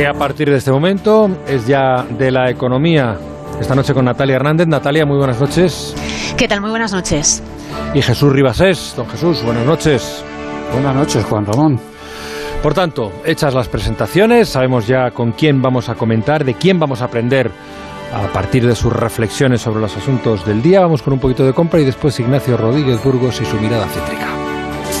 que a partir de este momento es ya de la economía. Esta noche con Natalia Hernández. Natalia, muy buenas noches. ¿Qué tal? Muy buenas noches. Y Jesús Ribasés. Don Jesús, buenas noches. Buenas noches, Juan Ramón. Por tanto, hechas las presentaciones, sabemos ya con quién vamos a comentar, de quién vamos a aprender a partir de sus reflexiones sobre los asuntos del día. Vamos con un poquito de compra y después Ignacio Rodríguez Burgos y su mirada cítrica.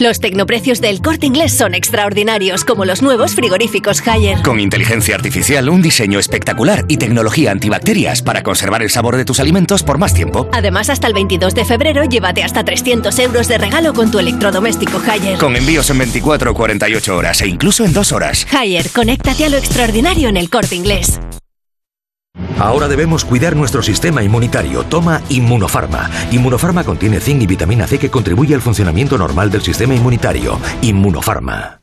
Los tecnoprecios del corte inglés son extraordinarios, como los nuevos frigoríficos Haier. Con inteligencia artificial, un diseño espectacular y tecnología antibacterias para conservar el sabor de tus alimentos por más tiempo. Además, hasta el 22 de febrero, llévate hasta 300 euros de regalo con tu electrodoméstico Haier. Con envíos en 24 o 48 horas e incluso en 2 horas. Haier, conéctate a lo extraordinario en el corte inglés. Ahora debemos cuidar nuestro sistema inmunitario. Toma Inmunofarma. Inmunofarma contiene zinc y vitamina C que contribuye al funcionamiento normal del sistema inmunitario. Inmunofarma.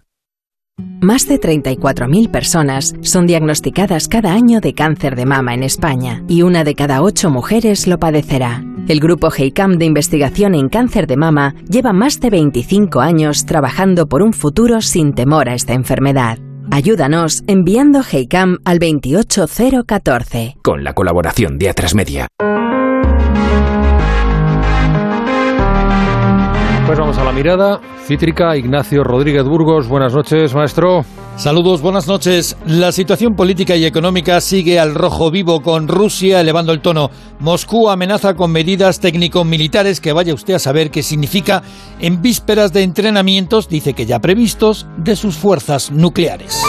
Más de 34.000 personas son diagnosticadas cada año de cáncer de mama en España y una de cada ocho mujeres lo padecerá. El grupo GEICAM de investigación en cáncer de mama lleva más de 25 años trabajando por un futuro sin temor a esta enfermedad. Ayúdanos enviando HeyCam al 28014. Con la colaboración de Atrasmedia. Pues vamos a la mirada cítrica. Ignacio Rodríguez Burgos, buenas noches, maestro. Saludos, buenas noches. La situación política y económica sigue al rojo vivo con Rusia elevando el tono. Moscú amenaza con medidas técnico-militares que vaya usted a saber qué significa en vísperas de entrenamientos, dice que ya previstos, de sus fuerzas nucleares.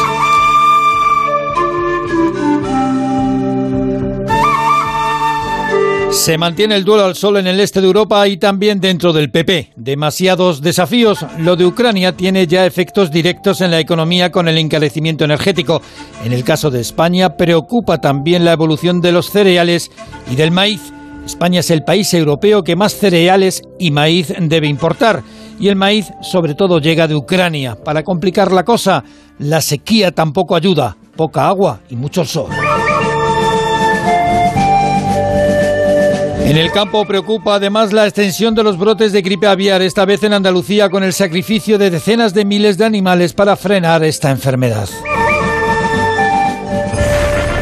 Se mantiene el duelo al sol en el este de Europa y también dentro del PP. Demasiados desafíos. Lo de Ucrania tiene ya efectos directos en la economía con el encarecimiento energético. En el caso de España preocupa también la evolución de los cereales y del maíz. España es el país europeo que más cereales y maíz debe importar. Y el maíz sobre todo llega de Ucrania. Para complicar la cosa, la sequía tampoco ayuda. Poca agua y mucho sol. En el campo preocupa además la extensión de los brotes de gripe aviar, esta vez en Andalucía, con el sacrificio de decenas de miles de animales para frenar esta enfermedad.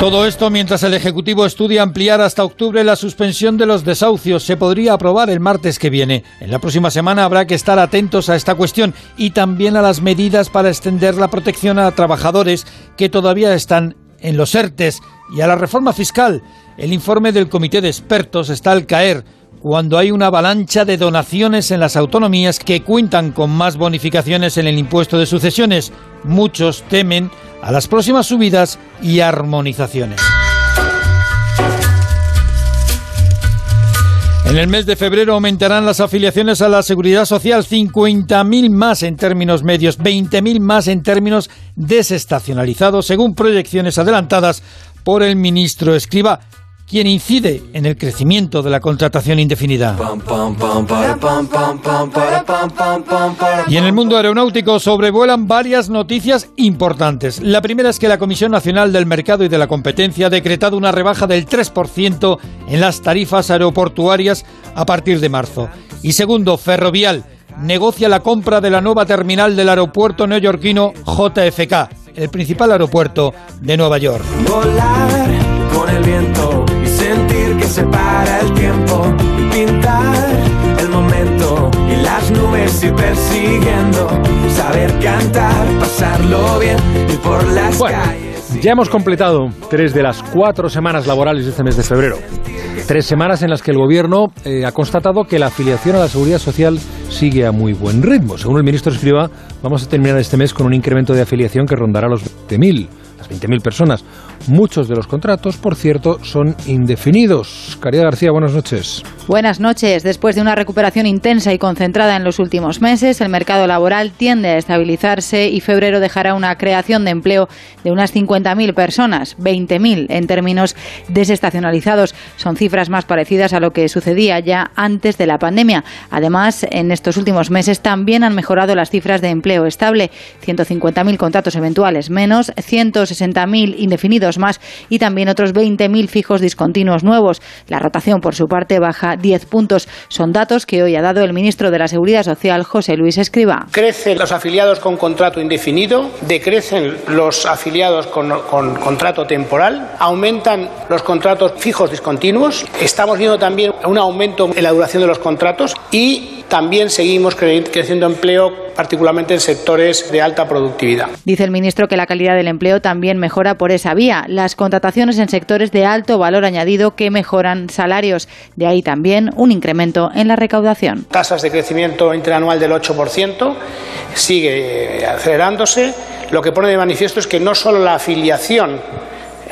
Todo esto mientras el Ejecutivo estudia ampliar hasta octubre la suspensión de los desahucios. Se podría aprobar el martes que viene. En la próxima semana habrá que estar atentos a esta cuestión y también a las medidas para extender la protección a trabajadores que todavía están en los ERTES y a la reforma fiscal. El informe del comité de expertos está al caer cuando hay una avalancha de donaciones en las autonomías que cuentan con más bonificaciones en el impuesto de sucesiones. Muchos temen a las próximas subidas y armonizaciones. En el mes de febrero aumentarán las afiliaciones a la seguridad social, 50.000 más en términos medios, 20.000 más en términos desestacionalizados, según proyecciones adelantadas por el ministro Escriba quien incide en el crecimiento de la contratación indefinida. Y en el mundo aeronáutico sobrevuelan varias noticias importantes. La primera es que la Comisión Nacional del Mercado y de la Competencia ha decretado una rebaja del 3% en las tarifas aeroportuarias a partir de marzo. Y segundo, Ferrovial negocia la compra de la nueva terminal del aeropuerto neoyorquino JFK, el principal aeropuerto de Nueva York. Volar con el viento sentir que se para el tiempo y pintar el momento y las nubes y persiguiendo, saber cantar, pasarlo bien y por las calles. Ya hemos completado tres de las cuatro semanas laborales de este mes de febrero. Tres semanas en las que el Gobierno eh, ha constatado que la afiliación a la Seguridad Social sigue a muy buen ritmo. Según el ministro Escriba, vamos a terminar este mes con un incremento de afiliación que rondará los 20.000 las 20.000 personas. Muchos de los contratos, por cierto, son indefinidos. Caridad García, buenas noches. Buenas noches. Después de una recuperación intensa y concentrada en los últimos meses, el mercado laboral tiende a estabilizarse y febrero dejará una creación de empleo de unas 50.000 personas, 20.000 en términos desestacionalizados. Son cifras más parecidas a lo que sucedía ya antes de la pandemia. Además, en estos últimos meses también han mejorado las cifras de empleo estable, 150.000 contratos eventuales menos, 160.000 indefinidos más y también otros 20.000 fijos discontinuos nuevos. La rotación, por su parte, baja 10 puntos. Son datos que hoy ha dado el ministro de la Seguridad Social, José Luis Escriba. Crecen los afiliados con contrato indefinido, decrecen los afiliados con, con contrato temporal, aumentan los contratos fijos discontinuos, estamos viendo también un aumento en la duración de los contratos y también seguimos creciendo empleo, particularmente en sectores de alta productividad. Dice el ministro que la calidad del empleo también mejora por esa vía. Las contrataciones en sectores de alto valor añadido que mejoran salarios. De ahí también un incremento en la recaudación. Tasas de crecimiento interanual del 8%, sigue acelerándose. Lo que pone de manifiesto es que no solo la afiliación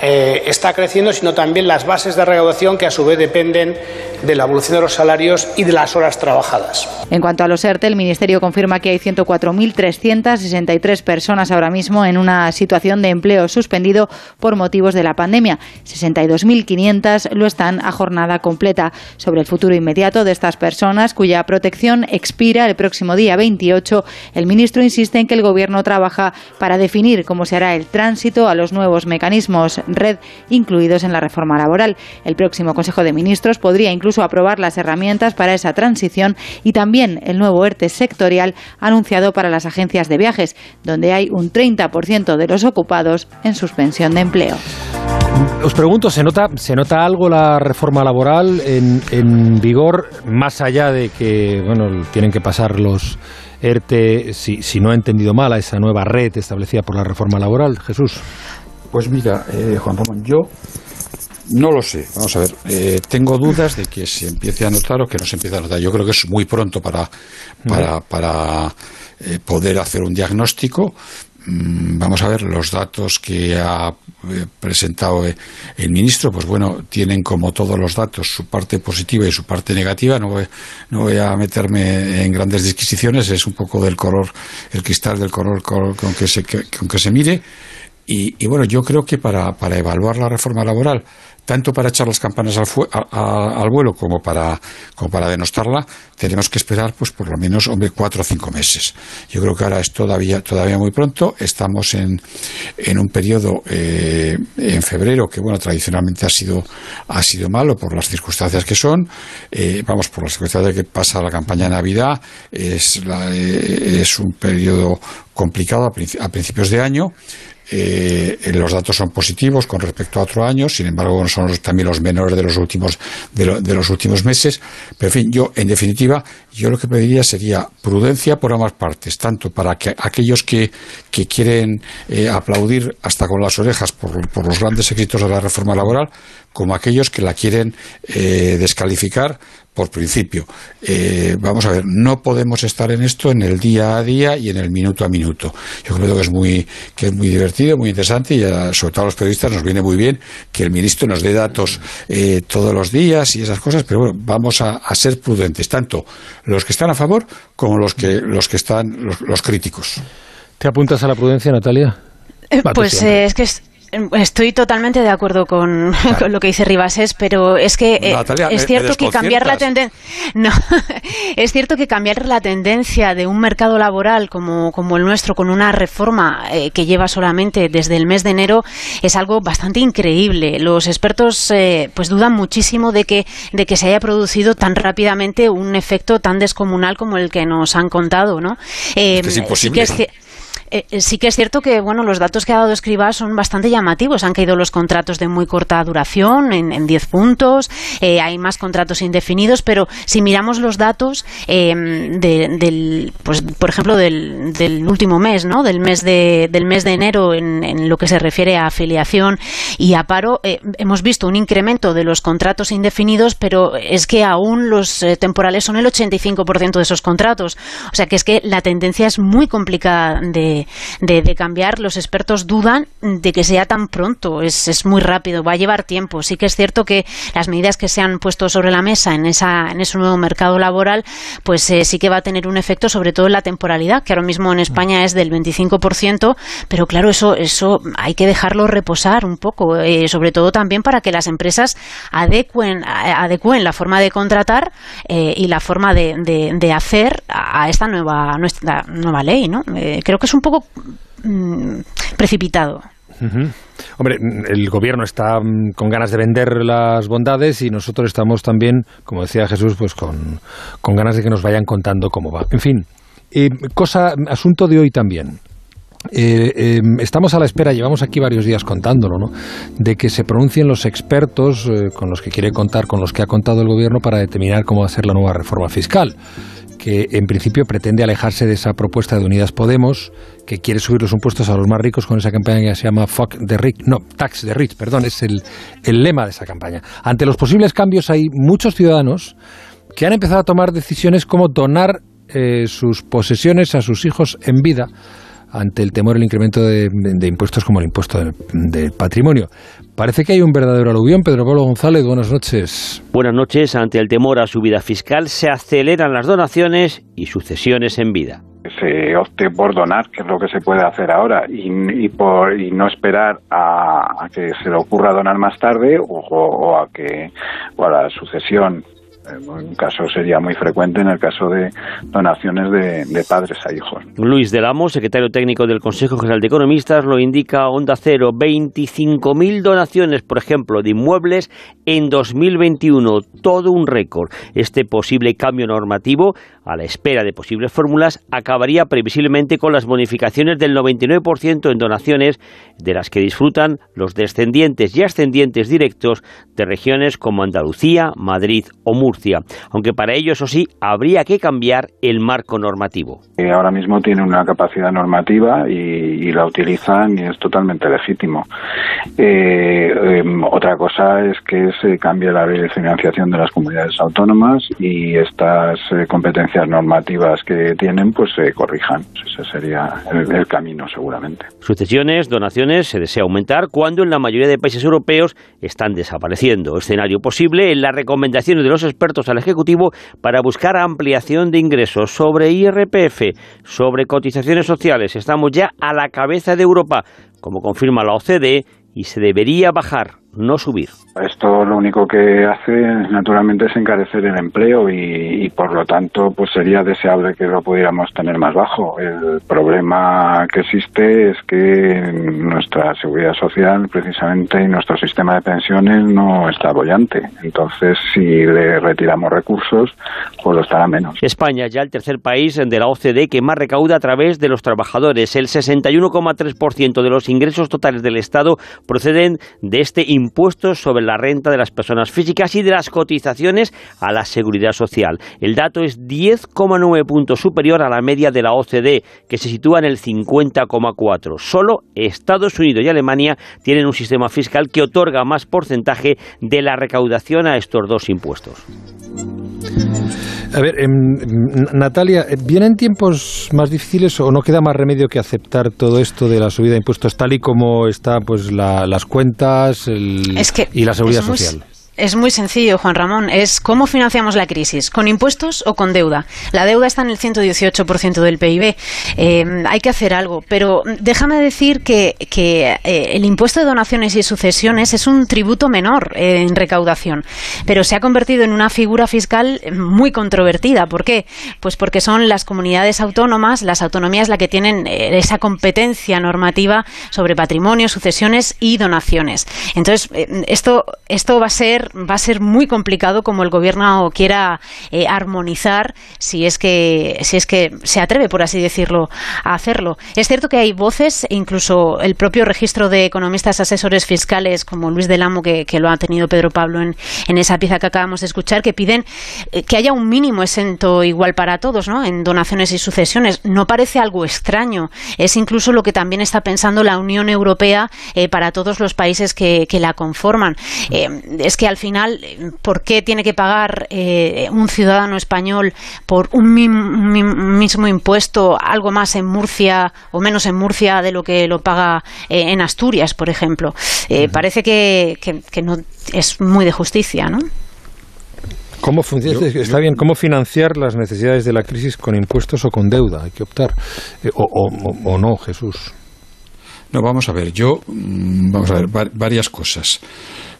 eh, está creciendo, sino también las bases de recaudación que a su vez dependen de la evolución de los salarios y de las horas trabajadas. En cuanto a los ERTE, el Ministerio confirma que hay 104.363 personas ahora mismo en una situación de empleo suspendido por motivos de la pandemia. 62.500 lo están a jornada completa. Sobre el futuro inmediato de estas personas, cuya protección expira el próximo día 28, el ministro insiste en que el Gobierno trabaja para definir cómo se hará el tránsito a los nuevos mecanismos red incluidos en la reforma laboral. El próximo Consejo de Ministros podría incluso aprobar las herramientas para esa transición y también el nuevo ERTE sectorial anunciado para las agencias de viajes, donde hay un 30% de los ocupados en suspensión de empleo. Os pregunto, ¿se nota, ¿se nota algo la reforma laboral en, vigor, más allá de que bueno, tienen que pasar los ERTE, si, si no he entendido mal, a esa nueva red establecida por la reforma laboral? Jesús. Pues mira, eh, Juan Ramón, yo no lo sé. Vamos a ver. Eh, tengo dudas de que se empiece a notar o que no se empiece a notar. Yo creo que es muy pronto para, para, para eh, poder hacer un diagnóstico. Mm, Vamos a ver los datos que ha eh, presentado eh, el ministro. Pues bueno, tienen como todos los datos su parte positiva y su parte negativa. No voy, no voy a meterme en grandes disquisiciones. Es un poco del color, el cristal del color, color con que se, que- con que se mire. Y, y bueno, yo creo que para, para evaluar la reforma laboral, tanto para echar las campanas al, fue- a- al vuelo como para, como para denostarla, tenemos que esperar pues por lo menos hombre, cuatro o cinco meses. Yo creo que ahora es todavía, todavía muy pronto. Estamos en, en un periodo eh, en febrero que bueno tradicionalmente ha sido, ha sido malo por las circunstancias que son. Eh, vamos, por las circunstancias que pasa la campaña de Navidad. Es, la- eh, es un periodo complicado a principios de año. Eh, los datos son positivos con respecto a otro año, sin embargo son los- también los menores de los últimos de, de los últimos meses. Pero en fin, yo en definitiva, yo lo que pediría sería prudencia por ambas partes, tanto para que aquellos que, que quieren eh, aplaudir hasta con las orejas por, por los grandes éxitos de la reforma laboral, como aquellos que la quieren eh, descalificar por principio. Eh, vamos a ver, no podemos estar en esto en el día a día y en el minuto a minuto. Yo creo que es muy, que es muy divertido, muy interesante y a- sobre todo a los periodistas nos viene muy bien que el ministro nos dé datos eh, todos los días y esas cosas, pero bueno, vamos a, a ser prudentes, tanto los que están a favor como los que, los que están, los, los críticos. ¿Te apuntas a la prudencia, Natalia? Eh, Pues eh, es que es- Estoy totalmente de acuerdo con, con lo que dice Ribases, pero es que eh, Natalia, es me cierto que cambiar la tendencia. No, es cierto que cambiar la tendencia de un mercado laboral como, como el nuestro, con una reforma eh, que lleva solamente desde el mes de enero, es algo bastante increíble. Los expertos eh, pues dudan muchísimo de que, de que se haya producido tan rápidamente un efecto tan descomunal como el que nos han contado, ¿no? Eh, que es sí imposible. es eh, eh, sí que es cierto que bueno los datos que ha dado Escribá son bastante llamativos. Han caído los contratos de muy corta duración en, en 10 puntos. eh, hay más contratos indefinidos, pero si miramos los datos eh, de- del, pues por ejemplo del, del último mes, ¿no? Del mes de del mes de enero en, en lo que se refiere a afiliación y a paro, eh, hemos visto un incremento de los contratos indefinidos, pero es que aún los temporales son el 85% de esos contratos. O sea que es que la tendencia es muy complicada de, de, de, cambiar. Los expertos dudan de que sea tan pronto. Es, es muy rápido, va a llevar tiempo. Sí que es cierto que las medidas que se han puesto sobre la mesa en, esa, en ese nuevo mercado laboral, pues eh, sí que va a tener un efecto sobre todo en la temporalidad, que ahora mismo en España es del 25%, pero claro, eso, eso hay que dejarlo reposar un poco, eh, sobre todo también para que las empresas adecuen, adecuen la forma de contratar eh, y la forma de, de, hacer a esta nueva, nuestra nueva ley, ¿no? creo que es un poco mm, precipitado. Hombre, el gobierno está mm, con ganas de vender las bondades y nosotros estamos también, como decía Jesús, pues con, ganas de que nos vayan contando cómo va. En fin, eh, cosa, asunto de hoy también. Eh, eh, estamos a la espera, llevamos aquí varios días contándolo, ¿no? de que se pronuncien los expertos con los que quiere contar, con los que ha contado el gobierno para determinar cómo va a ser la nueva reforma fiscal que en principio pretende alejarse de esa propuesta de Unidas Podemos, que quiere subir los impuestos a los más ricos con esa campaña que se llama Fuck the Rich, no, Tax the Rich, perdón, es el, el lema de esa campaña. Ante los posibles cambios hay muchos ciudadanos que han empezado a tomar decisiones como donar eh, sus posesiones a sus hijos en vida ante el temor del incremento de, impuestos como el impuesto del patrimonio. Parece que hay un verdadero aluvión. Pedro Pablo González, buenas noches. Buenas noches. Ante el temor a su vida fiscal, se aceleran las donaciones y sucesiones en vida se opte por donar, que es lo que se puede hacer ahora, y, por, y no esperar a, que se le ocurra donar más tarde o, a que o a la sucesión un caso sería muy frecuente en el caso de donaciones de, padres a hijos. Luis Del Amo, secretario técnico del Consejo General de Economistas, lo indica Onda Cero. 25.000 donaciones, por ejemplo, de inmuebles en 2021. Todo un récord. Este posible cambio normativo, a la espera de posibles fórmulas, acabaría previsiblemente con las bonificaciones del 99% en donaciones de las que disfrutan los descendientes y ascendientes directos de regiones como Andalucía, Madrid o Murcia aunque para ello, eso sí, habría que cambiar el marco normativo. Ahora mismo tiene una capacidad normativa y, la utilizan y es totalmente legítimo. Eh, em, otra cosa es que se cambie la ley de financiación de las comunidades autónomas y estas eh, competencias normativas que tienen pues se corrijan. Ese sería el, camino seguramente. Sucesiones, donaciones se desea aumentar cuando en la mayoría de países europeos están desapareciendo. Escenario posible en las recomendaciones de los expertos al Ejecutivo para buscar ampliación de ingresos sobre IRPF, sobre cotizaciones sociales. Estamos ya a la cabeza de Europa, como confirma la OCDE, y se debería bajar no subir. Esto lo único que hace naturalmente es encarecer el empleo y, por lo tanto pues sería deseable que lo pudiéramos tener más bajo. El problema que existe es que nuestra seguridad social precisamente y nuestro sistema de pensiones no está bollante. Entonces si le retiramos recursos pues lo estará menos. España ya el tercer país de la OCDE que más recauda a través de los trabajadores. El 61,3% de los ingresos totales del Estado proceden de este impuesto impuestos sobre la renta de las personas físicas y de las cotizaciones a la seguridad social. El dato es 10,9 puntos superior a la media de la OCDE, que se sitúa en el 50,4. Solo Estados Unidos y Alemania tienen un sistema fiscal que otorga más porcentaje de la recaudación a estos dos impuestos. A ver, em, Natalia, ¿vienen tiempos más difíciles o no queda más remedio que aceptar todo esto de la subida de impuestos tal y como está pues las cuentas y la seguridad social? Es muy sencillo, Juan Ramón. Es cómo financiamos la crisis, con impuestos o con deuda. La deuda está en el 118% del PIB. Eh, hay que hacer algo. Pero déjame decir que, eh, el impuesto de donaciones y sucesiones es un tributo menor en recaudación, pero se ha convertido en una figura fiscal muy controvertida. ¿Por qué? Pues porque son las comunidades autónomas, las autonomías, las que tienen eh, esa competencia normativa sobre patrimonio, sucesiones y donaciones. Entonces, esto, esto va a ser va a ser muy complicado como el gobierno quiera eh, armonizar si es que si es que se atreve por así decirlo a hacerlo. Es cierto que hay voces incluso el propio registro de economistas asesores fiscales como Luis del Amo que, lo ha tenido Pedro Pablo en, en, esa pieza que acabamos de escuchar que piden eh, que haya un mínimo exento igual para todos ¿no? en donaciones y sucesiones. No parece algo extraño. Es incluso lo que también está pensando la Unión Europea eh, para todos los países que, que la conforman. Es que al final, ¿por qué tiene que pagar eh, un ciudadano español por un, mismo impuesto algo más en Murcia o menos en Murcia de lo que lo paga eh, en Asturias, por ejemplo? Eh, parece que, que, no es muy de justicia, ¿no? ¿Cómo funciona? Está bien, ¿cómo financiar las necesidades de la crisis con impuestos o con deuda? Hay que optar. o, o no, Jesús. No, vamos a ver, yo, mm, vamos a ver, varias cosas.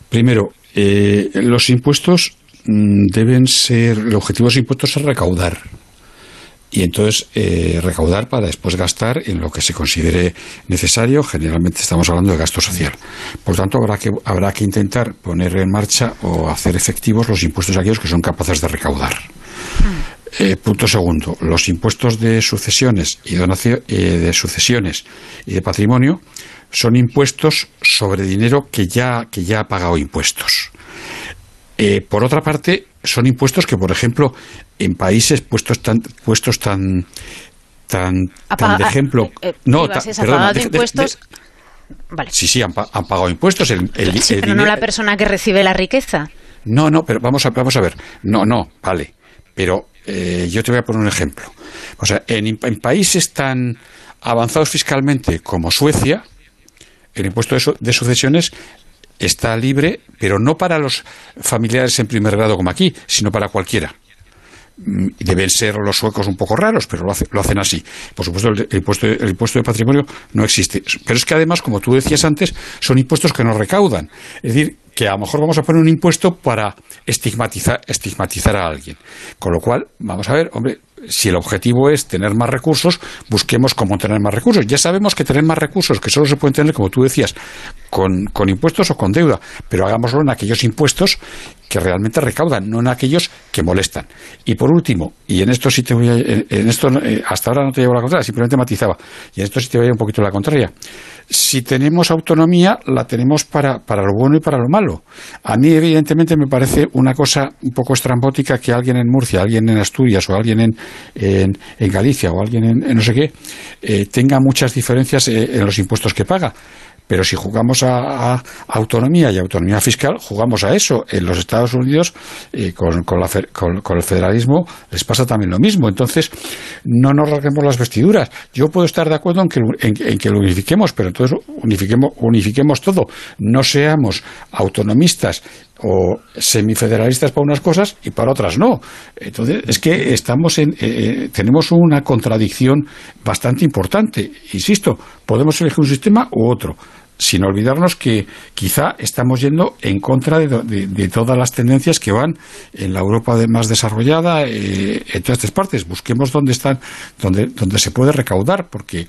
Primero, eh, los impuestos mm, deben ser, el objetivo de los impuestos es recaudar. Y entonces eh, recaudar para después gastar en lo que se considere necesario. Generalmente estamos hablando de gasto social. Por tanto, habrá que, habrá que intentar poner en marcha o hacer efectivos los impuestos aquellos que son capaces de recaudar. Eh, punto segundo, los impuestos de sucesiones y donación, eh, de sucesiones y de patrimonio son impuestos sobre dinero que ya, que ya ha pagado impuestos. Eh, por otra parte, son impuestos que, por ejemplo, en países puestos tan, puestos tan, tan, de ejemplo, no, impuestos. Sí, sí, han, pagado impuestos. El, pero no la persona que recibe la riqueza. No, no, pero vamos a, vamos a ver. No, no, vale. Pero eh, yo te voy a poner un ejemplo. O sea, en, países tan avanzados fiscalmente como Suecia, el impuesto de, sucesiones está libre, pero no para los familiares en primer grado como aquí, sino para cualquiera. Mm, deben ser los suecos un poco raros, pero lo, hacen así. Por supuesto, el, impuesto, el impuesto de patrimonio no existe. Pero es que además, como tú decías antes, son impuestos que no recaudan. Es decir, que a lo mejor vamos a poner un impuesto para estigmatizar, estigmatizar a alguien. Con lo cual, vamos a ver, hombre, si el objetivo es tener más recursos, busquemos cómo tener más recursos. Ya sabemos que tener más recursos, que solo se pueden tener, como tú decías, con, con impuestos o con deuda, pero hagámoslo en aquellos impuestos que realmente recaudan, no en aquellos que molestan. Y por último, y en esto sí te voy a, en esto eh, hasta ahora no te llevo la contraria, simplemente matizaba, y en esto sí te voy a un poquito la contraria. Si tenemos autonomía, la tenemos para, para lo bueno y para lo malo. A mí, evidentemente, me parece una cosa un poco estrambótica que alguien en Murcia, alguien en Asturias o alguien en, en, Galicia o alguien en, no sé qué, eh, tenga muchas diferencias eh, en los impuestos que paga. Pero si jugamos a, autonomía y autonomía fiscal, jugamos a eso. En los Estados Unidos, eh, con, con, el federalismo, les pasa también lo mismo. Entonces, no nos rasguemos las vestiduras. Yo puedo estar de acuerdo en que, en, que lo unifiquemos, pero entonces unifiquemos, unifiquemos todo. No seamos autonomistas o semifederalistas para unas cosas y para otras no. Entonces, es que estamos en, eh, eh, tenemos una contradicción bastante importante. Insisto, podemos elegir un sistema u otro sin olvidarnos que quizá estamos yendo en contra de, todas las tendencias que van en la Europa más desarrollada, eh, en todas estas partes. Busquemos dónde están, dónde, dónde se puede recaudar, porque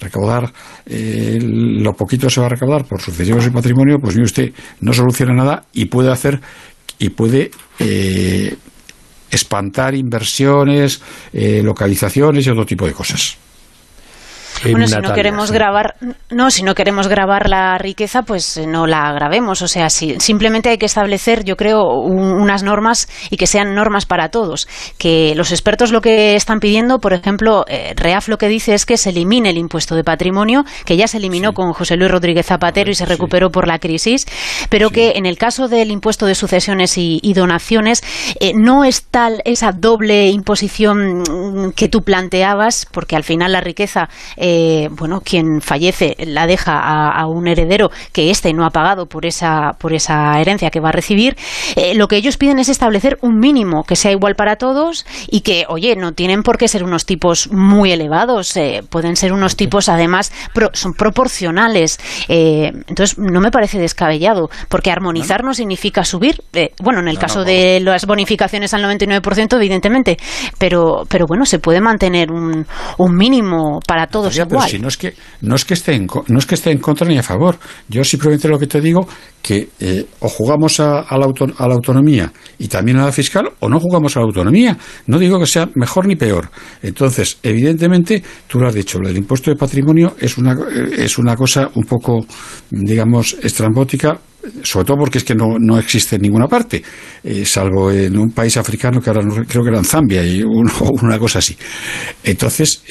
recaudar eh, lo poquito se va a recaudar por sucesiones y patrimonio, pues mire usted, no soluciona nada y puede hacer y puede eh, espantar inversiones, localizaciones y otro tipo de cosas. Bueno, si no queremos grabar, no, si no queremos grabar la riqueza, pues eh, no la grabemos. O sea, si, simplemente hay que establecer, yo creo, unas normas y que sean normas para todos. Que los expertos lo que están pidiendo, por ejemplo, eh, REAF lo que dice es que se elimine el impuesto de patrimonio, que ya se eliminó con José Luis Rodríguez Zapatero y se recuperó por la crisis, pero que en el caso del impuesto de sucesiones y, donaciones eh, no es tal esa doble imposición mm, que tú planteabas, porque al final la riqueza eh, bueno, quien fallece la deja a, un heredero que éste no ha pagado por esa, por esa herencia que va a recibir, eh, lo que ellos piden es establecer un mínimo que sea igual para todos y que, oye, no tienen por qué ser unos tipos muy elevados, eh, pueden ser unos tipos además son proporcionales. entonces, no me parece descabellado, porque armonizar no significa subir. bueno, en el caso de las bonificaciones al 99%, evidentemente, pero, pero bueno, se puede mantener un, un mínimo para todos pero si no es que no es que esté en, no es que esté en contra ni a favor. Yo simplemente lo que te digo que eh, o jugamos a, la a, la autonomía y también a la fiscal o no jugamos a la autonomía. No digo que sea mejor ni peor. Entonces, evidentemente, tú lo has dicho, el impuesto de patrimonio es una eh, es una cosa un poco digamos estrambótica sobre todo porque es que no, no existe en ninguna parte, eh, salvo en un país africano que ahora creo que era en Zambia y una cosa así. Entonces,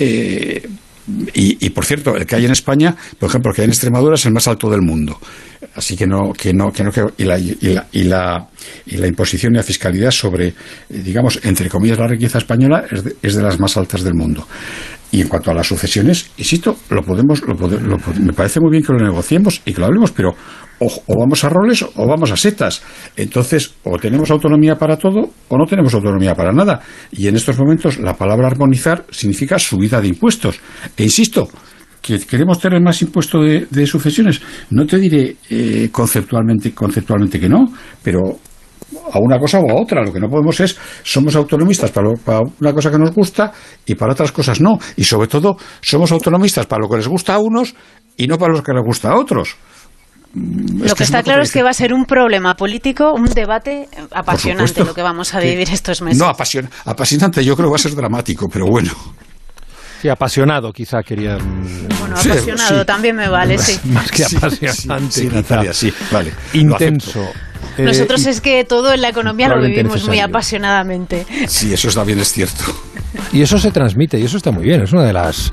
y, por cierto, el que hay en España, por ejemplo, el que hay en Extremadura es el más alto del mundo. Así que no, que no, que no, que, y, la, y, la, y, la, y la imposición y la fiscalidad sobre, eh, digamos, entre comillas, la riqueza española es de, es de las más altas del mundo. Y en cuanto a las sucesiones, insisto, lo podemos, lo, lo, me parece muy bien que lo negociemos y que lo hablemos, pero o, o, vamos a roles o vamos a setas. Entonces, o tenemos autonomía para todo o no tenemos autonomía para nada. Y en estos momentos la palabra armonizar significa subida de impuestos. E insisto, que queremos tener más impuesto de, de sucesiones. No te diré eh, conceptualmente, conceptualmente que no, pero a una cosa o a otra. Lo que no podemos es, somos autonomistas para, lo, para, una cosa que nos gusta y para otras cosas no. Y sobre todo, somos autonomistas para lo que les gusta a unos y no para lo que les gusta a otros. Lo es que, que está claro es que va a ser un problema político, un debate apasionante lo que vamos a vivir estos meses. No, apasion, apasionante yo creo que va a ser dramático, pero bueno. Sí, apasionado quizá quería. Bueno, apasionado sí, también me vale, sí. Más que apasionante. Sí, Natalia, sí, vale. Intenso. Eh, Nosotros es que todo en la economía lo vivimos necesario. muy apasionadamente. Sí, eso también es cierto. Y eso se transmite y eso está muy bien. Es una de las,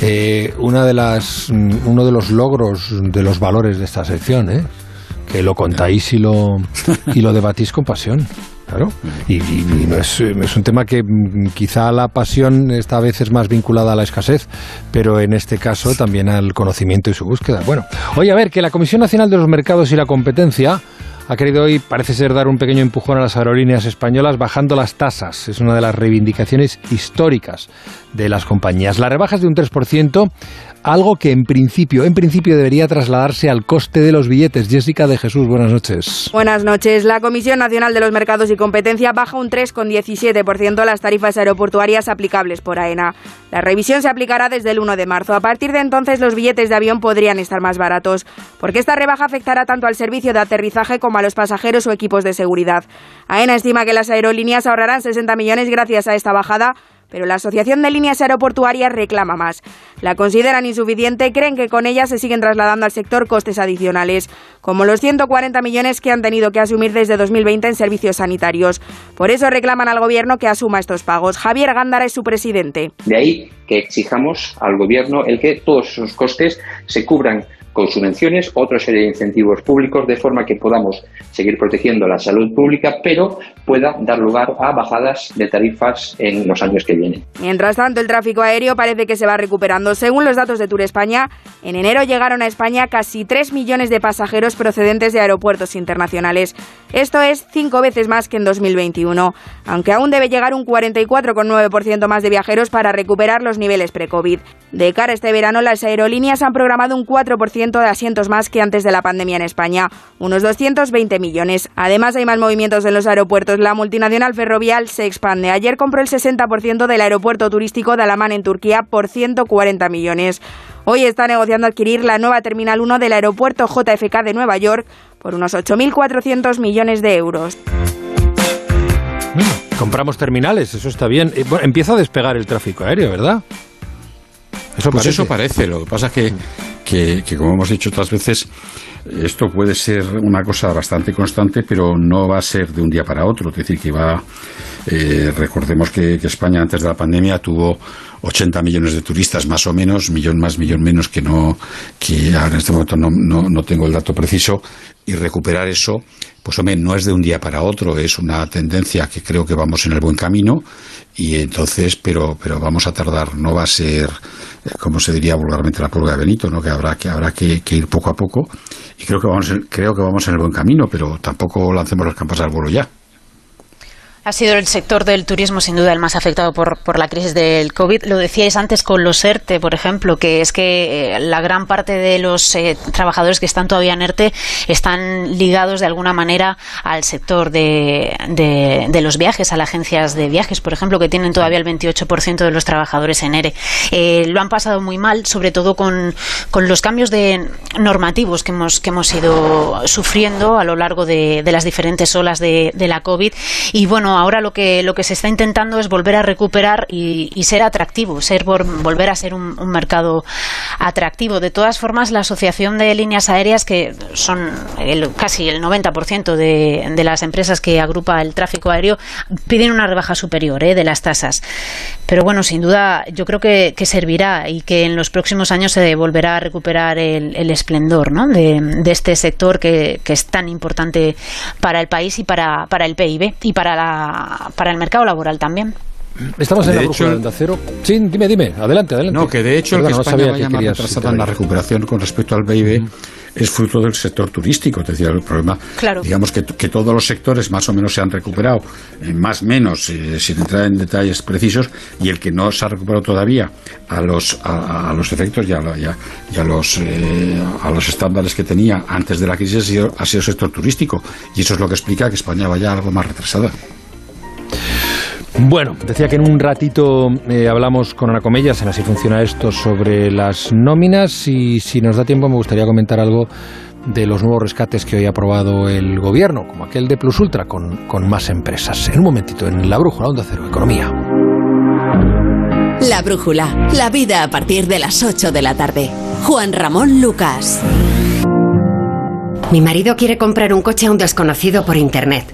eh, una de las, uno de los logros de los valores de esta sección, ¿eh? que lo contáis y lo y lo debatís con pasión. Claro, y, y, y no es, es, un tema que mm, quizá la pasión esta vez es más vinculada a la escasez, pero en este caso también al conocimiento y su búsqueda. Bueno, oye, a ver, que la Comisión Nacional de los Mercados y la Competencia ha querido hoy, parece ser, dar un pequeño empujón a las aerolíneas españolas bajando las tasas. Es una de las reivindicaciones históricas de las compañías. La rebaja es de un 3%, algo que en principio, en principio debería trasladarse al coste de los billetes. Jessica de Jesús, buenas noches. Buenas noches. La Comisión Nacional de los Mercados y Competencia baja un 3,17% las tarifas aeroportuarias aplicables por AENA. La revisión se aplicará desde el 1 de marzo. A partir de entonces los billetes de avión podrían estar más baratos, porque esta rebaja afectará tanto al servicio de aterrizaje como a los pasajeros o equipos de seguridad. AENA estima que las aerolíneas ahorrarán 60 millones gracias a esta bajada pero la Asociación de Líneas Aeroportuarias reclama más. La consideran insuficiente, creen que con ella se siguen trasladando al sector costes adicionales, como los 140 millones que han tenido que asumir desde 2020 en servicios sanitarios. Por eso reclaman al Gobierno que asuma estos pagos. Javier Gándara es su presidente. De ahí que exijamos al Gobierno el que todos esos costes se cubran con subvenciones, otra serie de incentivos públicos, de forma que podamos seguir protegiendo la salud pública, pero pueda dar lugar a bajadas de tarifas en los años que vienen. Mientras tanto, el tráfico aéreo parece que se va recuperando. Según los datos de Tour España, en enero llegaron a España casi 3 millones de pasajeros procedentes de aeropuertos internacionales. Esto es cinco veces más que en 2021, aunque aún debe llegar un 44,9% más de viajeros para recuperar los niveles pre-COVID. De cara a este verano, las aerolíneas han programado un 4% de asientos más que antes de la pandemia en España, unos 220 millones. Además, hay más movimientos en los aeropuertos. La multinacional ferrovial se expande. Ayer compró el 60% del aeropuerto turístico de Alamán en Turquía por 140 millones. Hoy está negociando adquirir la nueva Terminal 1 del aeropuerto JFK de Nueva York por unos 8.400 millones de euros. Compramos terminales, eso está bien. Bueno, empieza a despegar el tráfico aéreo, ¿verdad? Eso pues parece. eso parece. Lo que pasa es que, que, como hemos dicho otras veces, esto puede ser una cosa bastante constante, pero no va a ser de un día para otro. Es decir, que va. Eh, recordemos que, que, España antes de la pandemia tuvo 80 millones de turistas, más o menos, millón más, millón menos, que no, que ahora en este momento no, no, no tengo el dato preciso, y recuperar eso, pues hombre, no es de un día para otro, es una tendencia que creo que vamos en el buen camino, y entonces, pero, pero vamos a tardar, no va a ser, como se diría vulgarmente, la prueba de Benito, ¿no? que habrá que, habrá que, ir poco a poco, y creo que vamos, creo que vamos en el buen camino, pero tampoco lancemos las campanas al vuelo ya. Ha sido el sector del turismo sin duda el más afectado por, la crisis del COVID. Lo decíais antes con los ERTE, por ejemplo, que es que eh, la gran parte de los eh, trabajadores que están todavía en ERTE están ligados de alguna manera al sector de, los viajes, a las agencias de viajes, por ejemplo, que tienen todavía el 28% de los trabajadores en ERE. Eh, lo han pasado muy mal, sobre todo con, los cambios de normativos que hemos, que hemos ido sufriendo a lo largo de, las diferentes olas de la COVID. Y bueno, ahora lo que, lo que se está intentando es volver a recuperar y, ser atractivo, ser volver a ser un, mercado atractivo. De todas formas, la Asociación de Líneas Aéreas, que son el, casi el 90% de, de las empresas que agrupa el tráfico aéreo, piden una rebaja superior ¿eh? de las tasas. Pero bueno, sin duda, yo creo que, servirá y que en los próximos años se volverá a recuperar el, esplendor de, este sector que, que, es tan importante para el país y para, para el PIB y para, la, para el mercado laboral también. Estamos en la brújula de acero. Sí, dime, dime, adelante, adelante. No, que de hecho el que España vaya más retrasada en la recuperación con respecto al PIB es fruto del sector turístico. Es decir, el problema, digamos que, que, todos los sectores más o menos se han recuperado, eh, más o menos, eh, sin entrar en detalles precisos, y el que no se ha recuperado todavía a los, a, los efectos y, a, los, eh, a los estándares que tenía antes de la crisis ha sido, ha sido el sector turístico. Y eso es lo que explica que España vaya algo más retrasada. Bueno, decía que en un ratito eh, hablamos con Ana Comellas en Así funciona esto sobre las nóminas y si nos da tiempo me gustaría comentar algo de los nuevos rescates que hoy ha aprobado el gobierno, como aquel de Plus Ultra con, con más empresas. En un momentito, en La Brújula, Onda Cero, Economía. La Brújula, la vida a partir de las 8 de la tarde. Juan Ramón Lucas. Mi marido quiere comprar un coche a un desconocido por internet,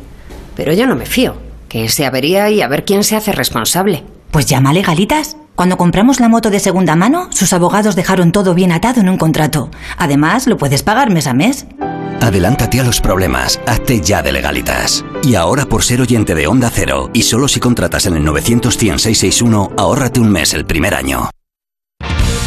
pero yo no me fío que se avería y a ver quién se hace responsable. Pues llama a Legalitas. Cuando compramos la moto de segunda mano, sus abogados dejaron todo bien atado en un contrato. Además, lo puedes pagar mes a mes. Adelántate a los problemas, hazte ya de legalitas. Y ahora por ser oyente de Onda Cero, y solo si contratas en el 900 661 ahórrate un mes el primer año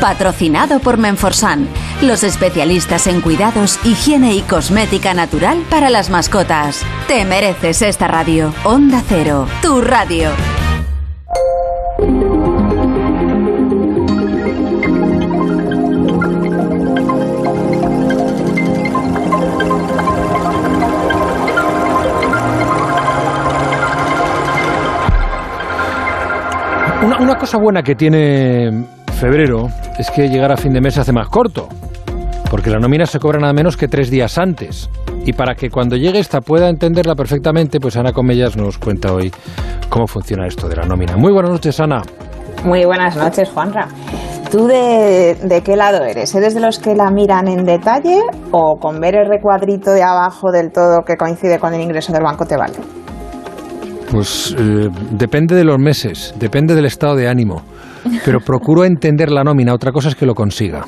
Patrocinado por Menforsan, los especialistas en cuidados, higiene y cosmética natural para las mascotas. Te mereces esta radio. Onda Cero, tu radio. Una, una, cosa buena que tiene febrero es que llegar a fin de mes se hace más corto, porque la nómina se cobra nada menos que tres días antes. Y para que cuando llegue esta pueda entenderla perfectamente, pues Ana Comellas nos cuenta hoy cómo funciona esto de la nómina. Muy buenas noches, Ana. Muy buenas noches, Juanra. ¿Tú de, de, qué lado eres? ¿Eres de los que la miran en detalle o con ver el recuadrito de abajo del todo que coincide con el ingreso del banco te vale? Pues eh, depende de los meses, depende del estado de ánimo pero procuro entender la nómina, otra cosa es que lo consiga.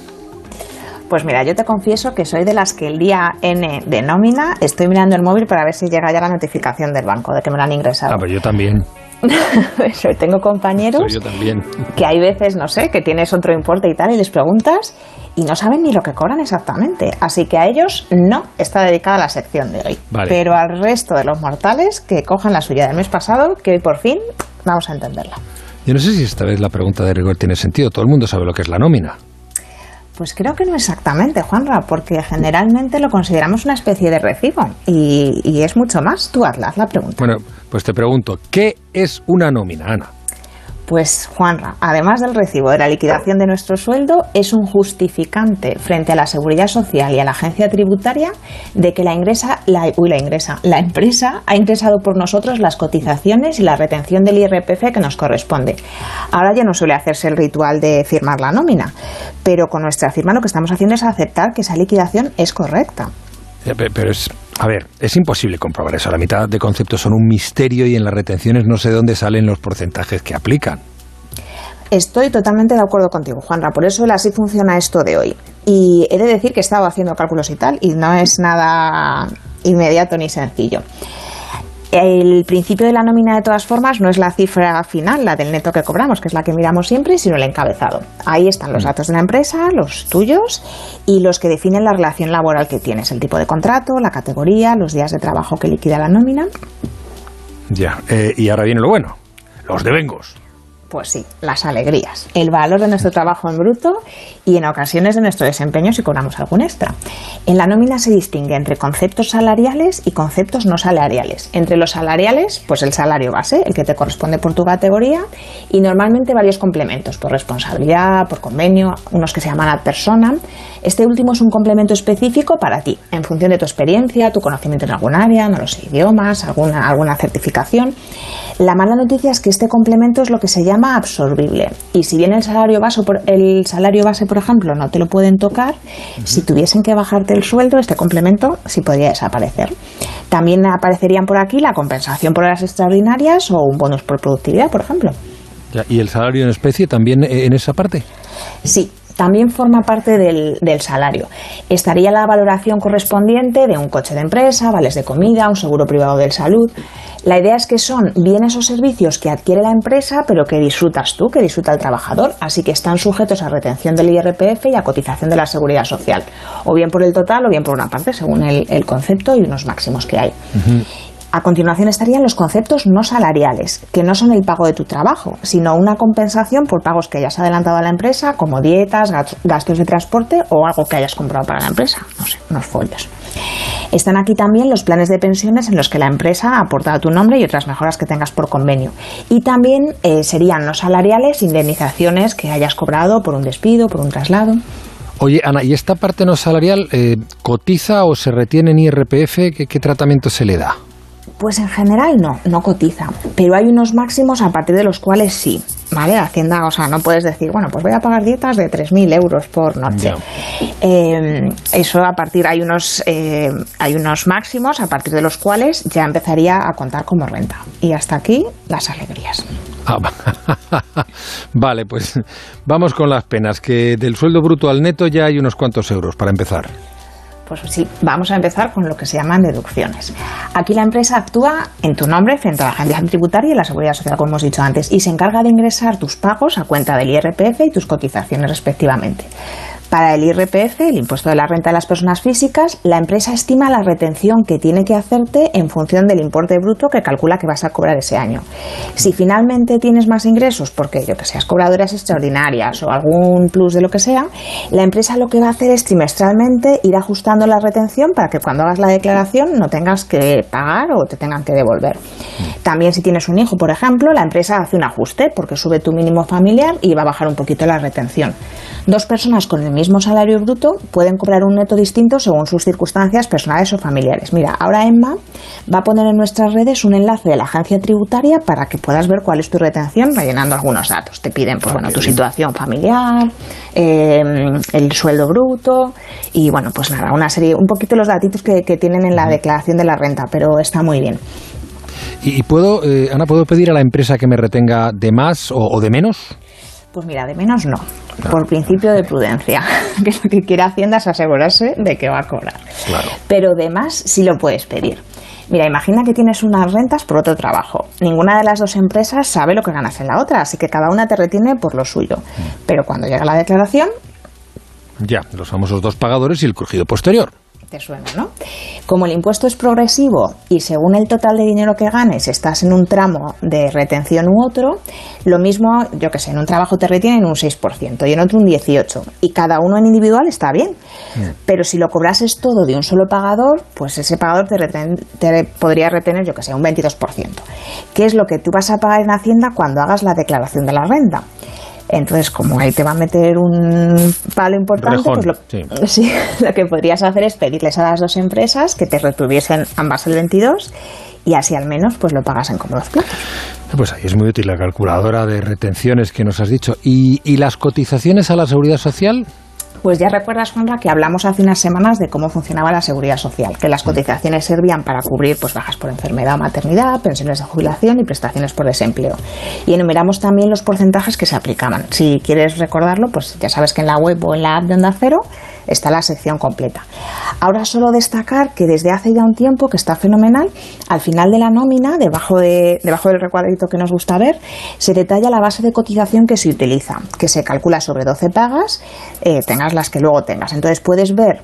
Pues mira, yo te confieso que soy de las que el día N de nómina estoy mirando el móvil para ver si llega ya la notificación del banco de que me lo han ingresado. Ah, pues yo también. tengo compañeros también. que hay veces, no sé, que tienes otro importe y tal y les preguntas y no saben ni lo que cobran exactamente. Así que a ellos no está dedicada la sección de hoy. Pero al resto de los mortales que cojan la suya del mes pasado, que hoy por fin vamos a entenderla. Yo no sé si esta vez la pregunta de rigor tiene sentido. Todo el mundo sabe lo que es la nómina. Pues creo que no exactamente, Juanra, porque generalmente lo consideramos una especie de recibo y, y es mucho más. Tú hazla, la pregunta. Bueno, pues te pregunto, ¿qué es una nómina, Ana? Pues Juanra, además del recibo de la liquidación de nuestro sueldo, es un justificante frente a la seguridad social y a la agencia tributaria de que la ingresa, la, uy, la ingresa, la empresa ha ingresado por nosotros las cotizaciones y la retención del IRPF que nos corresponde. Ahora ya no suele hacerse el ritual de firmar la nómina, pero con nuestra firma lo que estamos haciendo es aceptar que esa liquidación es correcta. Pero es, a ver, es imposible comprobar eso. La mitad de conceptos son un misterio y en las retenciones no sé de dónde salen los porcentajes que aplican. Estoy totalmente de acuerdo contigo, Juanra. Por eso así funciona esto de hoy. Y he de decir que he estado haciendo cálculos y tal, y no es nada inmediato ni sencillo. El principio de la nómina, de todas formas, no es la cifra final, la del neto que cobramos, que es la que miramos siempre, sino el encabezado. Ahí están los mm. datos de la empresa, los tuyos y los que definen la relación laboral que tienes, el tipo de contrato, la categoría, los días de trabajo que liquida la nómina. Ya, eh, y ahora viene lo bueno, los devengos. Pues sí, las alegrías, el valor de nuestro trabajo en bruto y en ocasiones de nuestro desempeño si cobramos algún extra. En la nómina se distingue entre conceptos salariales y conceptos no salariales. Entre los salariales, pues el salario base, el que te corresponde por tu categoría, y normalmente varios complementos, por responsabilidad, por convenio, unos que se llaman ad persona. Este último es un complemento específico para ti, en función de tu experiencia, tu conocimiento en algún área, no lo sé, idiomas, alguna, alguna certificación. La mala noticia es que este complemento es lo que se llama absorbible. Y si bien el salario base, por, el salario base, por ejemplo, no te lo pueden tocar, si tuviesen que bajarte el sueldo, este complemento sí podría desaparecer. También aparecerían por aquí la compensación por horas extraordinarias o un bonus por productividad, por ejemplo. ¿Y el salario en especie también en esa parte? Sí, también forma parte del, del, salario. Estaría la valoración correspondiente de un coche de empresa, vales de comida, un seguro privado de salud. La idea es que son bienes o servicios que adquiere la empresa, pero que disfrutas tú, que disfruta el trabajador, así que están sujetos a retención del IRPF y a cotización de la seguridad social, o bien por el total o bien por una parte, según el, concepto y unos máximos que hay. A continuación estarían los conceptos no salariales, que no son el pago de tu trabajo, sino una compensación por pagos que hayas adelantado a la empresa, como dietas, gastos de transporte o algo que hayas comprado para la empresa, no sé, unos folios. Están aquí también los planes de pensiones en los que la empresa ha aportado tu nombre y otras mejoras que tengas por convenio. Y también eh, serían no salariales indemnizaciones que hayas cobrado por un despido, por un traslado. Oye, Ana, ¿y esta parte no salarial eh, cotiza o se retiene en IRPF? ¿Qué, ¿Qué tratamiento se le da? Pues en general no, no cotiza, pero hay unos máximos a partir de los cuales sí, ¿vale? Hacienda, o sea, no puedes decir, bueno, pues voy a pagar dietas de 3.000 euros por noche. Eh, eso a partir, hay unos, eh, hay unos máximos a partir de los cuales ya empezaría a contar como renta. Y hasta aquí las alegrías. Ah, vale, pues vamos con las penas, que del sueldo bruto al neto ya hay unos cuantos euros para empezar. Pues sí, vamos a empezar con lo que se llaman deducciones. Aquí la empresa actúa en tu nombre frente a la agencia tributaria y la seguridad social, como hemos dicho antes, y se encarga de ingresar tus pagos a cuenta del IRPF y tus cotizaciones respectivamente. Para el IRPF, el impuesto de la renta de las personas físicas, la empresa estima la retención que tiene que hacerte en función del importe bruto que calcula que vas a cobrar ese año. Si finalmente tienes más ingresos, porque yo que sé, has cobrado horas extraordinarias o algún plus de lo que sea, la empresa lo que va a hacer es trimestralmente ir ajustando la retención para que cuando hagas la declaración no tengas que pagar o te tengan que devolver. También si tienes un hijo, por ejemplo, la empresa hace un ajuste porque sube tu mínimo familiar y va a bajar un poquito la retención. Dos personas con el mismo salario bruto pueden cobrar un neto distinto según sus circunstancias personales o familiares. Mira, ahora Emma va a poner en nuestras redes un enlace de la agencia tributaria para que puedas ver cuál es tu retención rellenando algunos datos. Te piden, pues bueno, tu situación familiar, eh, el sueldo bruto y bueno, pues nada, una serie, un poquito los datitos que, que tienen en la declaración de la renta, pero está muy bien. ¿Y puedo, eh, Ana, puedo pedir a la empresa que me retenga de más o, o de menos? Pues mira, de menos no, por principio de prudencia, que lo que quiere Hacienda es asegurarse de que va a cobrar. Claro. Pero de más sí lo puedes pedir. Mira, imagina que tienes unas rentas por otro trabajo. Ninguna de las dos empresas sabe lo que ganas en la otra, así que cada una te retiene por lo suyo. Pero cuando llega la declaración... Ya, los famosos dos pagadores y el crujido posterior te suena, ¿no? Como el impuesto es progresivo y según el total de dinero que ganes estás en un tramo de retención u otro, lo mismo, yo que sé, en un trabajo te retienen un 6% y en otro un 18%. Y cada uno en individual está bien. Mm. Pero si lo cobrases todo de un solo pagador, pues ese pagador te, reten, te podría retener, yo que sé, un 22%. ¿Qué es lo que tú vas a pagar en Hacienda cuando hagas la declaración de la renta? Entonces, como ahí te va a meter un palo importante, Rejón, pues lo, sí. sí, lo que podrías hacer es pedirles a las dos empresas que te retuviesen ambas el 22 y así al menos pues lo pagas en cómodos platos. Pues ahí es muy útil la calculadora de retenciones que nos has dicho. ¿Y, y las cotizaciones a la seguridad social? Pues ya recuerdas, Juanra, que hablamos hace unas semanas de cómo funcionaba la seguridad social, que las cotizaciones servían para cubrir pues, bajas por enfermedad o maternidad, pensiones de jubilación y prestaciones por desempleo. Y enumeramos también los porcentajes que se aplicaban. Si quieres recordarlo, pues ya sabes que en la web o en la app de Onda Cero está la sección completa. Ahora solo destacar que desde hace ya un tiempo, que está fenomenal, al final de la nómina, debajo, de, debajo del recuadrito que nos gusta ver, se detalla la base de cotización que se utiliza, que se calcula sobre 12 pagas, eh, tengas las que luego tengas. Entonces puedes ver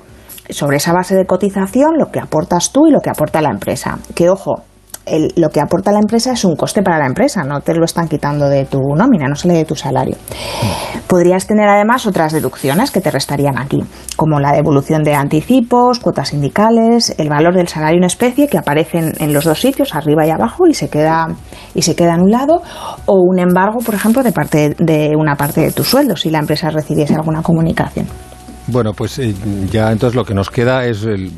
sobre esa base de cotización lo que aportas tú y lo que aporta la empresa. Que ojo, el- lo que aporta la empresa es un coste para la empresa, no te lo están quitando de tu nómina, no sale de tu salario. Podrías tener además otras deducciones que te restarían aquí, como la devolución de anticipos, cuotas sindicales, el valor del salario en especie que aparecen en los dos sitios, arriba y abajo, y se queda y se queda anulado, o un embargo, por ejemplo, de parte de una parte de tu sueldo si la empresa recibiese alguna comunicación. Bueno, pues eh, ya entonces lo que nos queda es el-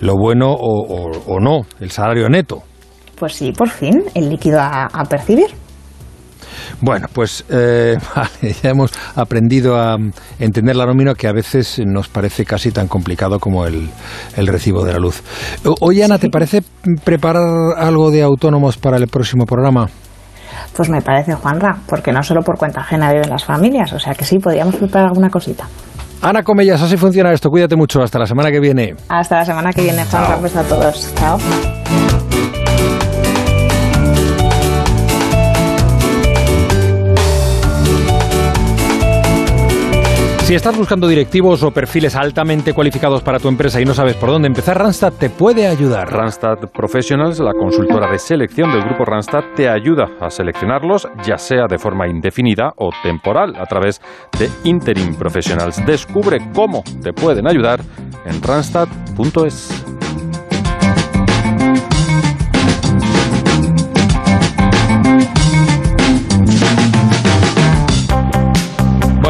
lo bueno o, o- o no, el salario neto. Pues sí, por fin, el líquido a, a percibir. Bueno, pues eh, vale, ya hemos aprendido a entender la nómina que a veces nos parece casi tan complicado como el, el recibo de la luz. Oye, Ana, ¿te parece preparar algo de autónomos para el próximo programa? Pues me parece, Juanra, porque no solo por cuenta ajena viven las familias, o sea que sí, podríamos preparar alguna cosita. Ana Comellas, así funciona esto. Cuídate mucho. Hasta la semana que viene. Hasta la semana que viene, Juanra, pues a todos. Chao. Si estás buscando directivos o perfiles altamente cualificados para tu empresa y no sabes por dónde empezar, Randstad te puede ayudar. Randstad Professionals, la consultora de selección del grupo Randstad, te ayuda a seleccionarlos, ya sea de forma indefinida o temporal, a través de Interim Professionals. Descubre cómo te pueden ayudar en randstad.es.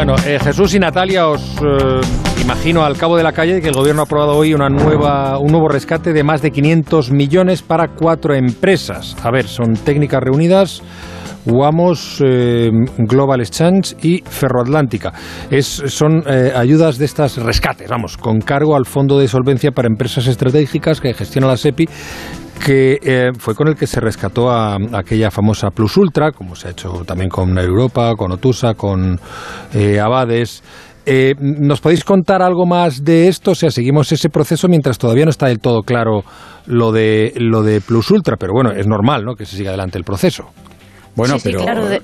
Bueno, eh, Jesús y Natalia, os eh, imagino al cabo de la calle que el gobierno ha aprobado hoy una nueva, un nuevo rescate de más de 500 millones para cuatro empresas. A ver, son técnicas reunidas. Wamos, eh, Global Exchange y Ferroatlántica. Es, son ayudas de estas rescates, vamos, con cargo al Fondo de Solvencia para Empresas Estratégicas que gestiona la SEPI, que eh, fue con el que se rescató a, aquella famosa Plus Ultra, como se ha hecho también con Europa, con Otusa, con eh, Abades. Eh, ¿Nos podéis contar algo más de esto? O sea, seguimos ese proceso mientras todavía no está del todo claro lo de, lo de Plus Ultra, pero bueno, es normal ¿no? que se siga adelante el proceso. Bueno, Sí, sí, pero... claro, de-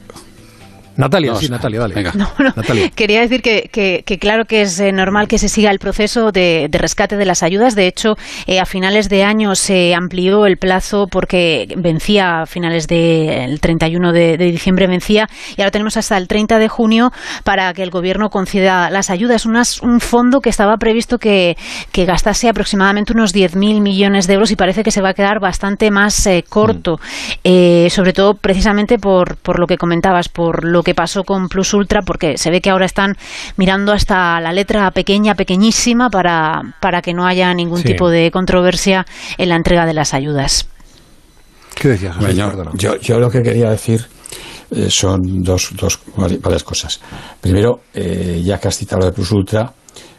Natalia, No, sí, Natalia, dale. venga. Natalia. Quería decir que, que- que claro que es eh, normal que se siga el proceso de, de rescate de las ayudas. De hecho, eh, a finales de año se amplió el plazo porque vencía a finales del 31 de, de diciembre vencía y ahora tenemos hasta el 30 de junio para que el gobierno conceda las ayudas. Unas- un fondo que estaba previsto que, que gastase aproximadamente unos 10.000 millones de euros y parece que se va a quedar bastante más eh, corto, eh, sobre todo precisamente por, por lo que comentabas, por lo que pasó con Plus Ultra, porque se ve que ahora están mirando hasta la letra pequeña, pequeñísima, para, para que no haya ningún Sí. tipo de controversia en la entrega de las ayudas. ¿Qué decías? Bueno, yo, yo lo que quería decir eh, son dos, dos vari- varias cosas. Primero, eh, ya que has citado lo de Plus Ultra,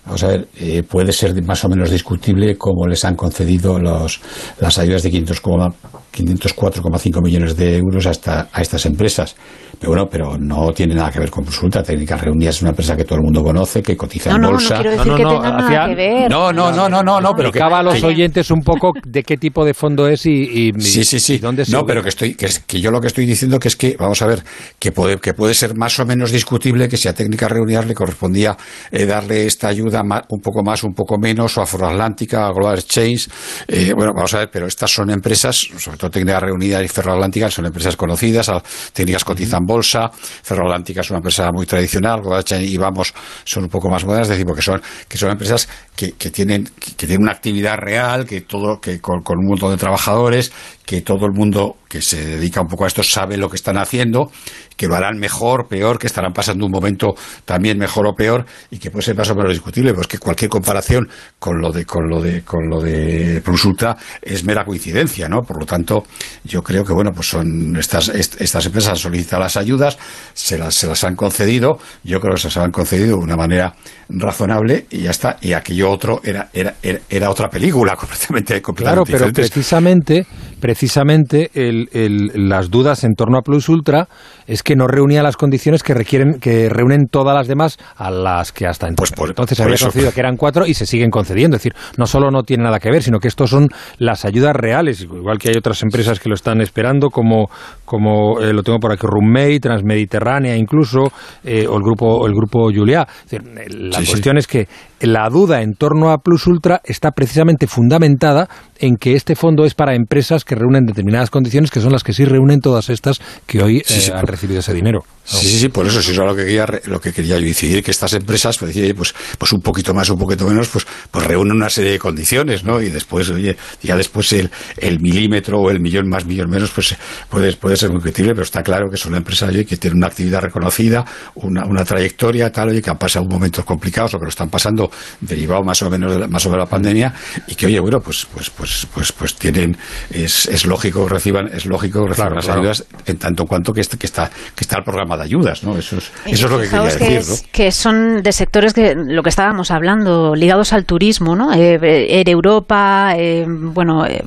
vamos a ver, eh, puede ser más o menos discutible cómo les han concedido los, las ayudas de 500 coma- 504,5 millones de euros a, esta- a estas empresas. Pero bueno, pero no tiene nada que ver con Plus Ultra. Técnicas Reunidas es una empresa que todo el mundo conoce, que cotiza No, en no, no bolsa. quiero decir que tengan nada hacía- que ver. No, no, no, no, no, no, pero que, a los que- oyentes un poco de qué tipo de fondo es y, y- Sí, sí, sí. y dónde se no, ubica. pero que estoy, que, es- que yo lo que estoy diciendo que es que, vamos a ver, que puede, que puede ser más o menos discutible que si a Técnicas Reunidas le correspondía eh, darle esta ayuda ma- un poco más, un poco menos, o a Foroatlántica, a Global Exchange. eh, bueno, vamos a ver, pero estas son empresas, sobre todo Técnicas Reunidas y Ferroatlántica, son empresas conocidas, Técnicas cotizan bolsa, Ferroatlántica es una empresa muy tradicional, Exchange y Vamos son un poco más modernas, es decir, porque son, que son empresas que, que tienen, que, que tienen una actividad real, que todo, que con, con un montón de trabajadores, que todo el mundo que se dedica un poco a esto sabe lo que están haciendo, que lo harán mejor, peor, que estarán pasando un momento también mejor o peor y que puede ser más o menos discutible, pues que cualquier comparación con lo de con lo de con lo de Plus Ultra es mera coincidencia, ¿no? Por lo tanto, yo creo que bueno, pues son estas est- estas empresas han solicitado las ayudas, se las se las han concedido, yo creo que se las han concedido de una manera razonable y ya está, y aquello otro era era era, era otra película completamente Claro, completamente pero diferente. precisamente, precisamente el- el- las dudas en torno a Plus Ultra es que no reunía las condiciones que requieren, que reúnen todas las demás a las que hasta entonces, Pues por- entonces por había eso. concedido que eran cuatro y se siguen concediendo. Es decir, no solo no tiene nada que ver, sino que estos son las ayudas reales, igual que hay otras empresas que lo están esperando, como, como eh, lo tengo por aquí, Roommate, Transmediterránea incluso, eh, o el grupo, el grupo Julia. Es decir, la Sí, sí. cuestión es que la duda en torno a Plus Ultra está precisamente fundamentada en que este fondo es para empresas que reúnen determinadas condiciones, que son las que sí reúnen todas estas que hoy eh, sí, han por- ese dinero. Sí, sí, sí, por eso, sí, eso es lo que quería, lo que quería yo incidir, que estas empresas, pues, pues, pues un poquito más, un poquito menos, pues, pues reúnen una serie de condiciones, ¿no? Y después, oye, ya después el, el milímetro o el millón más, millón menos, pues puede, puede ser muy pero está claro que son empresas oye, que tienen una actividad reconocida, una, una trayectoria, tal, oye, que han pasado momentos complicados o que lo están pasando derivado más o menos de la, más o menos de la pandemia y que, oye, bueno, pues, pues, pues, pues, pues tienen, es, es lógico que reciban, es lógico que reciban Claro, las claro. ayudas en tanto en cuanto que, este- que está, que está el programa de ayudas, ¿no? Eso es, eso es lo que quería Fijaos que, decir, es- que son de sectores que lo que estábamos hablando, ligados al turismo, ¿no? Eh, eh, Air Europa, eh, bueno, eh,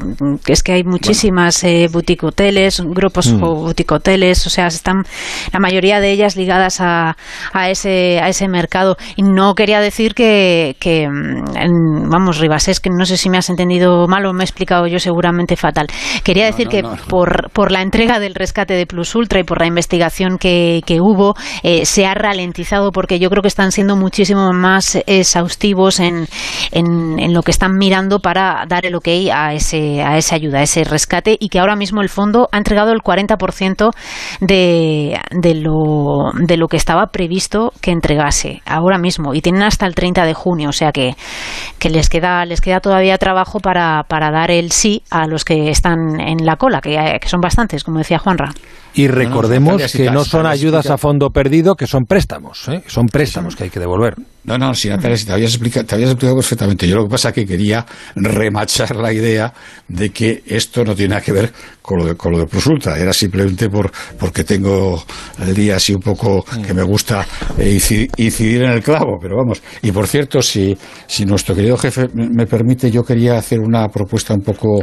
es que hay muchísimas eh, boutique hoteles, grupos Mm. boutique hoteles, o sea, están la mayoría de ellas ligadas a, a ese a ese mercado. Y no quería decir que, que mm, en- vamos, Rivas, es que no sé si me has entendido mal o me he explicado yo seguramente fatal. Quería decir no, que no. por, por la entrega del rescate de Plus Ultra y por la investigación que, que hubo, eh, se ha ralentizado porque yo creo que están siendo muchísimo más exhaustivos en, en, lo que están mirando para dar el ok a, ese, a esa ayuda, a ese rescate y que ahora mismo el fondo ha entregado el 40% de, de, lo, de lo que estaba previsto que entregase ahora mismo y tienen hasta el 30 de junio, o sea que, que les queda les queda todavía trabajo para, para dar el sí a los que están en la cola, que son bastantes, como decía Juanra. Y recordemos que no son ayudas a fondo perdido, que son préstamos, ¿eh? son préstamos que hay que devolver. No, no, sí, Natalia, si te habías explicado, te habías explicado perfectamente. Yo lo que pasa es que quería remachar la idea de que esto no tiene nada que ver con lo de, con lo de Plus Ultra. Era simplemente por, porque tengo el día así un poco que me gusta eh, incidi- incidir en el clavo, pero vamos. Y por cierto, si, si nuestro querido jefe me permite, yo quería hacer una propuesta un poco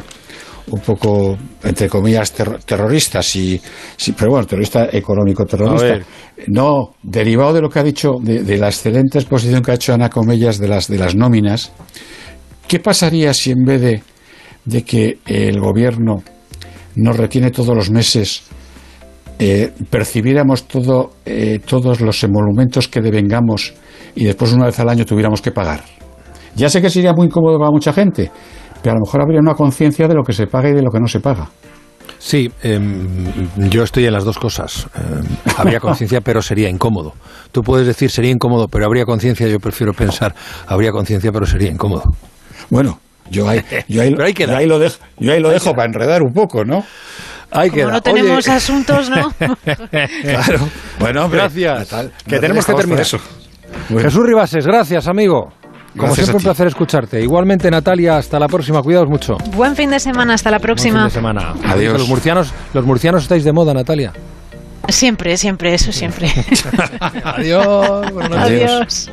un poco, entre comillas, terro- terrorista, si, si- pero bueno, terrorista económico, A terrorista. ver. No, derivado de lo que ha dicho, de, de la excelente exposición que ha hecho Ana Comellas de las, de las nóminas, ¿qué pasaría si en vez de, de que el gobierno nos retiene todos los meses, eh, percibiéramos todo, eh, todos los emolumentos que devengamos y después una vez al año tuviéramos que pagar? Ya sé que sería muy incómodo para mucha gente, pero a lo mejor habría una conciencia de lo que se paga y de lo que no se paga. Sí, em, yo estoy en las dos cosas. Em, habría conciencia, pero sería incómodo. Tú puedes decir sería incómodo, pero habría conciencia. Yo prefiero pensar habría conciencia, pero sería incómodo. Bueno, yo ahí, yo ahí, yo ahí lo dejo, yo ahí lo dejo para enredar un poco, ¿no? Ahí Como no tenemos asuntos, ¿no? Claro. Bueno, hombre, Gracias. Que tenemos que terminar. eso. Bueno. Jesús Ribases, gracias, amigo. Como Gracias siempre, un placer escucharte. Igualmente, Natalia, hasta la próxima. Cuidaos mucho. Buen fin de semana, hasta la Buen próxima. fin de semana. Adiós. Los murcianos, los murcianos estáis de moda, Natalia. Siempre, siempre, eso siempre. Adiós. Adiós.